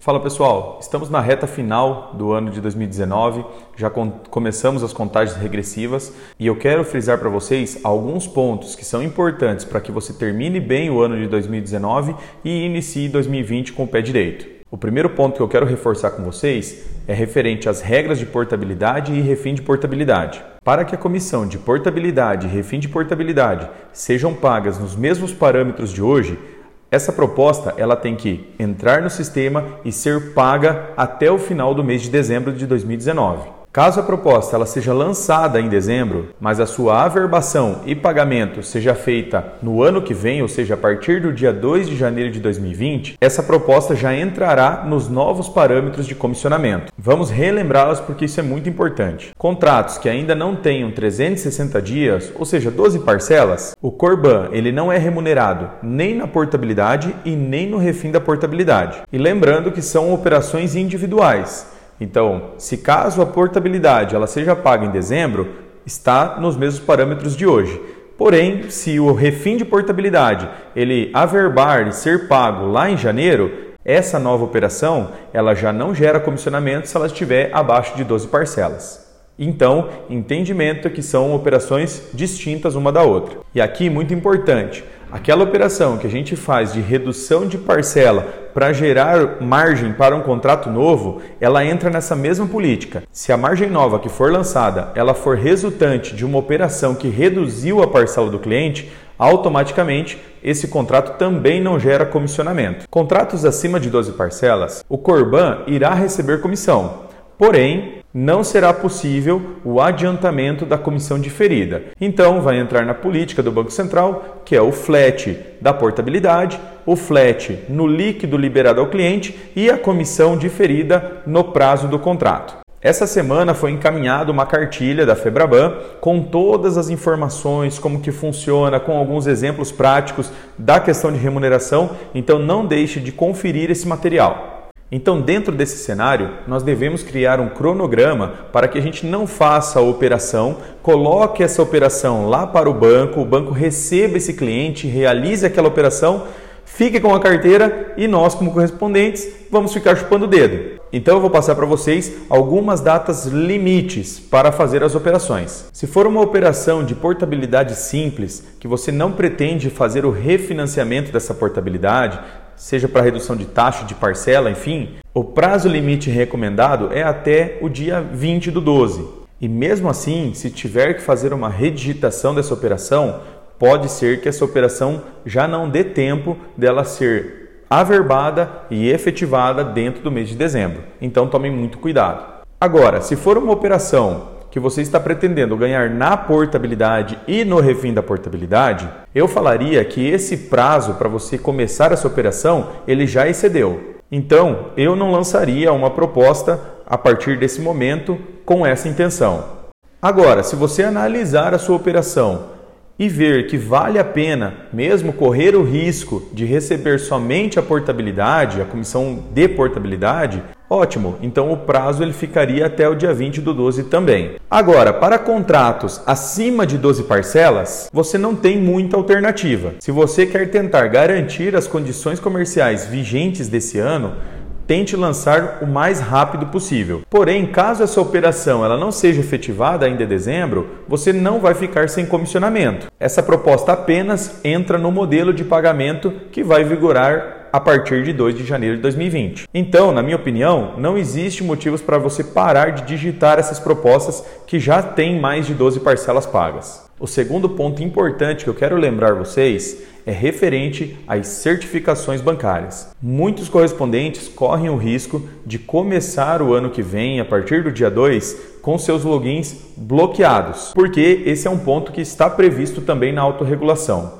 Fala pessoal, estamos na reta final do ano de 2019, já com começamos as contagens regressivas e eu quero frisar para vocês alguns pontos que são importantes para que você termine bem o ano de 2019 e inicie 2020 com o pé direito. O primeiro ponto que eu quero reforçar com vocês é referente às regras de portabilidade e refim de portabilidade. Para que a comissão de portabilidade e refim de portabilidade sejam pagas nos mesmos parâmetros de hoje, essa proposta ela tem que entrar no sistema e ser paga até o final do mês de dezembro de 2019. Caso a proposta ela seja lançada em dezembro, mas a sua averbação e pagamento seja feita no ano que vem, ou seja, a partir do dia 2 de janeiro de 2020, essa proposta já entrará nos novos parâmetros de comissionamento. Vamos relembrá-las porque isso é muito importante. Contratos que ainda não tenham 360 dias, ou seja, 12 parcelas, o Corban ele não é remunerado nem na portabilidade e nem no refim da portabilidade. E lembrando que são operações individuais. Então, se caso a portabilidade ela seja paga em dezembro, está nos mesmos parâmetros de hoje. Porém, se o refim de portabilidade ele averbar e ser pago lá em janeiro, essa nova operação ela já não gera comissionamento se ela estiver abaixo de 12 parcelas. Então, entendimento que são operações distintas uma da outra. E aqui muito importante, aquela operação que a gente faz de redução de parcela para gerar margem para um contrato novo, ela entra nessa mesma política. Se a margem nova que for lançada, ela for resultante de uma operação que reduziu a parcela do cliente, automaticamente esse contrato também não gera comissionamento. Contratos acima de 12 parcelas, o Corban irá receber comissão. Porém, não será possível o adiantamento da comissão diferida. Então, vai entrar na política do Banco Central, que é o flat da portabilidade, o flat no líquido liberado ao cliente e a comissão diferida no prazo do contrato. Essa semana foi encaminhada uma cartilha da Febraban com todas as informações, como que funciona, com alguns exemplos práticos da questão de remuneração, então não deixe de conferir esse material. Então, dentro desse cenário, nós devemos criar um cronograma para que a gente não faça a operação, coloque essa operação lá para o banco, o banco receba esse cliente, realize aquela operação, fique com a carteira e nós, como correspondentes, vamos ficar chupando o dedo. Então, eu vou passar para vocês algumas datas limites para fazer as operações. Se for uma operação de portabilidade simples, que você não pretende fazer o refinanciamento dessa portabilidade, seja para redução de taxa, de parcela, enfim, o prazo limite recomendado é até o dia 20 do 12. E mesmo assim, se tiver que fazer uma redigitação dessa operação, pode ser que essa operação já não dê tempo dela ser averbada e efetivada dentro do mês de dezembro. Então tome muito cuidado. Agora, se for uma operação que você está pretendendo ganhar na portabilidade e no refim da portabilidade, eu falaria que esse prazo para você começar essa operação ele já excedeu. Então, eu não lançaria uma proposta a partir desse momento com essa intenção. Agora, se você analisar a sua operação e ver que vale a pena mesmo correr o risco de receber somente a portabilidade, a comissão de portabilidade, ótimo, então o prazo ele ficaria até o dia 20 do 12 também. Agora, para contratos acima de 12 parcelas, você não tem muita alternativa. Se você quer tentar garantir as condições comerciais vigentes desse ano, tente lançar o mais rápido possível. Porém, caso essa operação ela não seja efetivada ainda em dezembro, você não vai ficar sem comissionamento. Essa proposta apenas entra no modelo de pagamento que vai vigorar a partir de 2 de janeiro de 2020. Então, na minha opinião, não existe motivos para você parar de digitar essas propostas que já têm mais de 12 parcelas pagas. O segundo ponto importante que eu quero lembrar vocês é referente às certificações bancárias. Muitos correspondentes correm o risco de começar o ano que vem, a partir do dia 2, com seus logins bloqueados, porque esse é um ponto que está previsto também na autorregulação.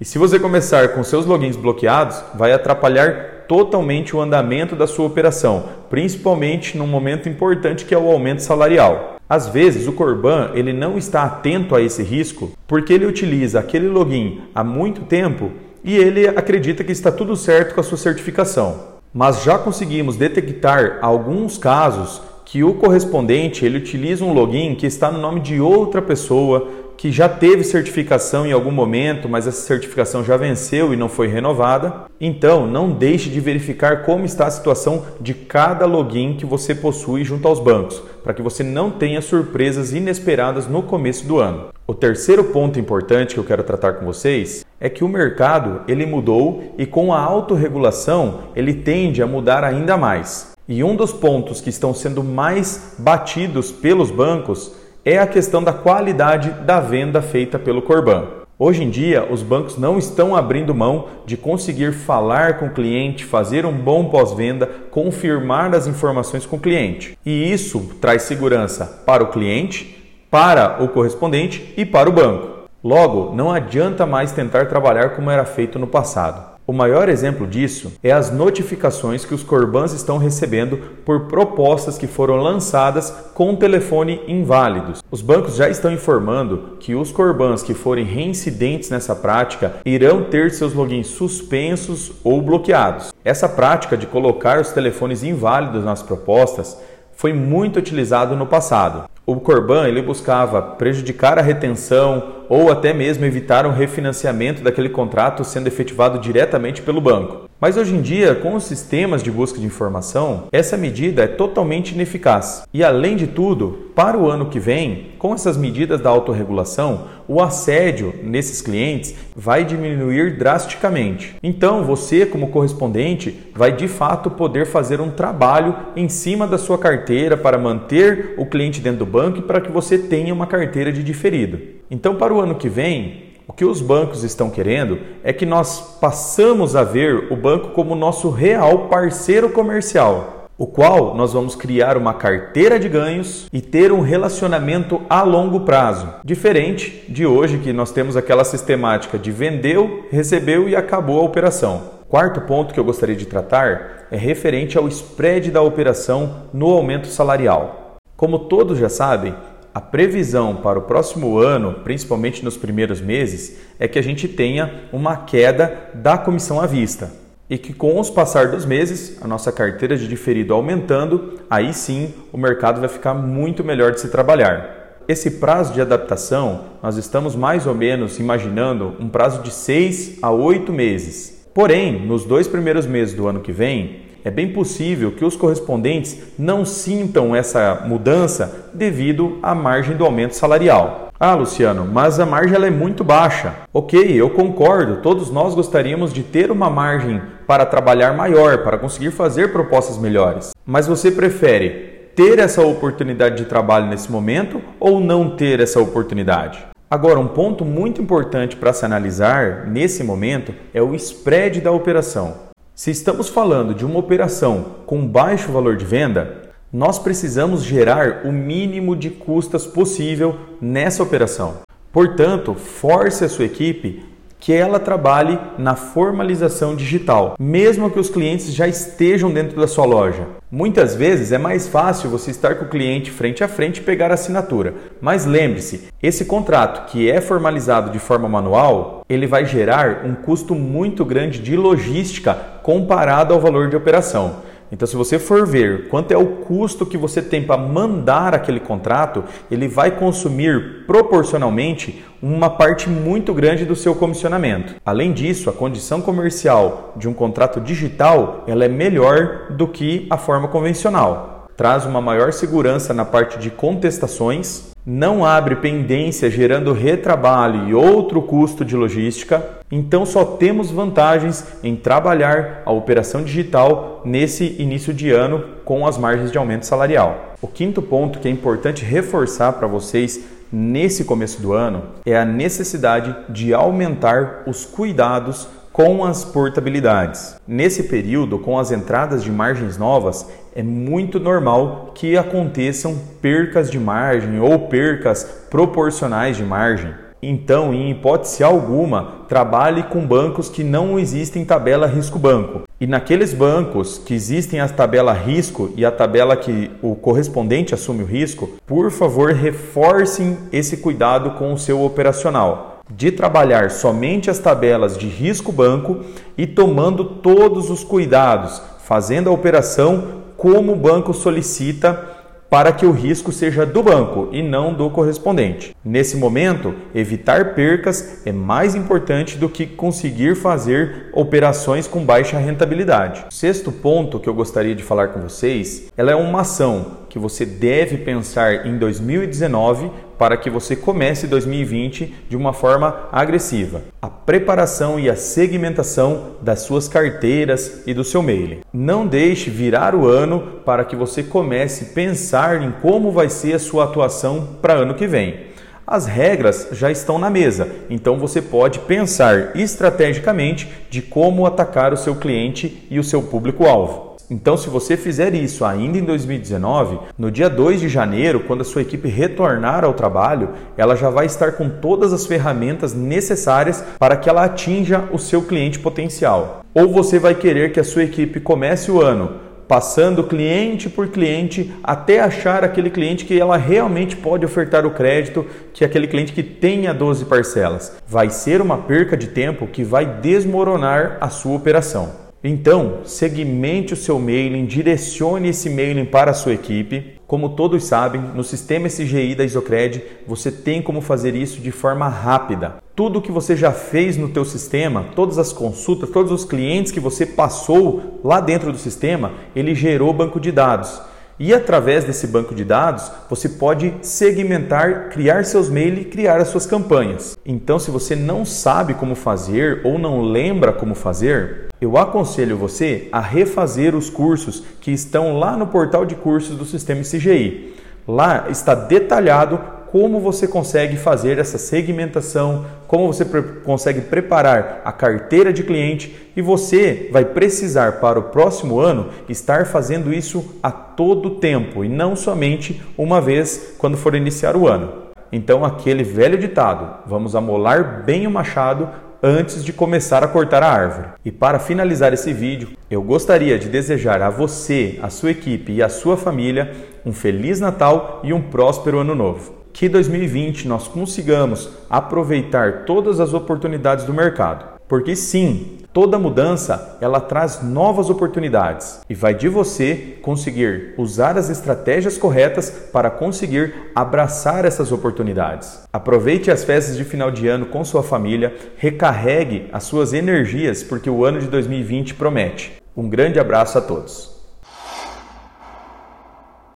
E se você começar com seus logins bloqueados, vai atrapalhar totalmente o andamento da sua operação, principalmente num momento importante que é o aumento salarial. Às vezes o Corban ele não está atento a esse risco porque ele utiliza aquele login há muito tempo e ele acredita que está tudo certo com a sua certificação. Mas já conseguimos detectar alguns casos que o correspondente ele utiliza um login que está no nome de outra pessoa, que já teve certificação em algum momento, mas essa certificação já venceu e não foi renovada. Então, não deixe de verificar como está a situação de cada login que você possui junto aos bancos, para que você não tenha surpresas inesperadas no começo do ano. O terceiro ponto importante que eu quero tratar com vocês é que o mercado ele mudou e com a autorregulação ele tende a mudar ainda mais. E um dos pontos que estão sendo mais batidos pelos bancos é a questão da qualidade da venda feita pelo Corban. Hoje em dia, os bancos não estão abrindo mão de conseguir falar com o cliente, fazer um bom pós-venda, confirmar as informações com o cliente. E isso traz segurança para o cliente, para o correspondente e para o banco. Logo, não adianta mais tentar trabalhar como era feito no passado. O maior exemplo disso é as notificações que os Corbans estão recebendo por propostas que foram lançadas com telefone inválidos. Os bancos já estão informando que os Corbans que forem reincidentes nessa prática irão ter seus logins suspensos ou bloqueados. Essa prática de colocar os telefones inválidos nas propostas foi muito utilizado no passado. O Corban ele buscava prejudicar a retenção ou até mesmo evitar um refinanciamento daquele contrato sendo efetivado diretamente pelo banco. Mas hoje em dia, com os sistemas de busca de informação, essa medida é totalmente ineficaz. E além de tudo, para o ano que vem, com essas medidas da autorregulação, o assédio nesses clientes vai diminuir drasticamente. Então, você, como correspondente, vai de fato poder fazer um trabalho em cima da sua carteira para manter o cliente dentro do banco e para que você tenha uma carteira de diferido. Então, para o ano que vem, que os bancos estão querendo é que nós passamos a ver o banco como nosso real parceiro comercial, o qual nós vamos criar uma carteira de ganhos e ter um relacionamento a longo prazo, diferente de hoje que nós temos aquela sistemática de vendeu, recebeu e acabou a operação. Quarto ponto que eu gostaria de tratar é referente ao spread da operação no aumento salarial. Como todos já sabem, a previsão para o próximo ano, principalmente nos primeiros meses, é que a gente tenha uma queda da comissão à vista. E que com os passar dos meses, a nossa carteira de diferido aumentando, aí sim o mercado vai ficar muito melhor de se trabalhar. Esse prazo de adaptação, nós estamos mais ou menos imaginando um prazo de 6 a 8 meses. Porém, nos dois primeiros meses do ano que vem, é bem possível que os correspondentes não sintam essa mudança devido à margem do aumento salarial. Ah, Luciano, mas a margem ela é muito baixa. Ok, eu concordo. Todos nós gostaríamos de ter uma margem para trabalhar maior, para conseguir fazer propostas melhores. Mas você prefere ter essa oportunidade de trabalho nesse momento ou não ter essa oportunidade? Agora, um ponto muito importante para se analisar nesse momento é o spread da operação. Se estamos falando de uma operação com baixo valor de venda, nós precisamos gerar o mínimo de custas possível nessa operação. Portanto, force a sua equipe que ela trabalhe na formalização digital, mesmo que os clientes já estejam dentro da sua loja. Muitas vezes é mais fácil você estar com o cliente frente a frente e pegar a assinatura, mas lembre-se, esse contrato que é formalizado de forma manual, ele vai gerar um custo muito grande de logística comparado ao valor de operação. Então, se você for ver quanto é o custo que você tem para mandar aquele contrato, ele vai consumir proporcionalmente uma parte muito grande do seu comissionamento. Além disso, a condição comercial de um contrato digital ela é melhor do que a forma convencional. Traz uma maior segurança na parte de contestações, não abre pendência gerando retrabalho e outro custo de logística, então só temos vantagens em trabalhar a operação digital nesse início de ano com as margens de aumento salarial. O quinto ponto que é importante reforçar para vocês nesse começo do ano é a necessidade de aumentar os cuidados com as portabilidades. Nesse período, com as entradas de margens novas, é muito normal que aconteçam percas de margem ou percas proporcionais de margem. Então, em hipótese alguma, trabalhe com bancos que não existem tabela risco-banco. E naqueles bancos que existem a tabela risco e a tabela que o correspondente assume o risco, por favor, reforcem esse cuidado com o seu operacional de trabalhar somente as tabelas de risco banco e tomando todos os cuidados, fazendo a operação como o banco solicita para que o risco seja do banco e não do correspondente. Nesse momento, evitar percas é mais importante do que conseguir fazer operações com baixa rentabilidade. O sexto ponto que eu gostaria de falar com vocês, ela é uma ação que você deve pensar em 2019 para que você comece 2020 de uma forma agressiva. A preparação e a segmentação das suas carteiras e do seu mailing. Não deixe virar o ano para que você comece a pensar em como vai ser a sua atuação para ano que vem. As regras já estão na mesa, então você pode pensar estrategicamente de como atacar o seu cliente e o seu público-alvo. Então, se você fizer isso ainda em 2019, no dia 2 de janeiro, quando a sua equipe retornar ao trabalho, ela já vai estar com todas as ferramentas necessárias para que ela atinja o seu cliente potencial. Ou você vai querer que a sua equipe comece o ano passando cliente por cliente até achar aquele cliente que ela realmente pode ofertar o crédito, que é aquele cliente que tenha 12 parcelas. Vai ser uma perca de tempo que vai desmoronar a sua operação. Então, segmente o seu mailing, direcione esse mailing para a sua equipe. Como todos sabem, no sistema SGI da Isocred, você tem como fazer isso de forma rápida. Tudo que você já fez no teu sistema, todas as consultas, todos os clientes que você passou lá dentro do sistema, ele gerou banco de dados. E através desse banco de dados, você pode segmentar, criar seus mails e criar as suas campanhas. Então, se você não sabe como fazer ou não lembra como fazer, eu aconselho você a refazer os cursos que estão lá no portal de cursos do Sistema CGI. Lá está detalhado como você consegue fazer essa segmentação, como você pre consegue preparar a carteira de cliente e você vai precisar para o próximo ano estar fazendo isso a todo tempo e não somente uma vez quando for iniciar o ano. Então, aquele velho ditado: vamos amolar bem o machado antes de começar a cortar a árvore. E para finalizar esse vídeo, eu gostaria de desejar a você, a sua equipe e a sua família um feliz Natal e um próspero ano novo. Que 2020 nós consigamos aproveitar todas as oportunidades do mercado porque sim, toda mudança ela traz novas oportunidades e vai de você conseguir usar as estratégias corretas para conseguir abraçar essas oportunidades. Aproveite as festas de final de ano com sua família, recarregue as suas energias porque o ano de 2020 promete. Um grande abraço a todos.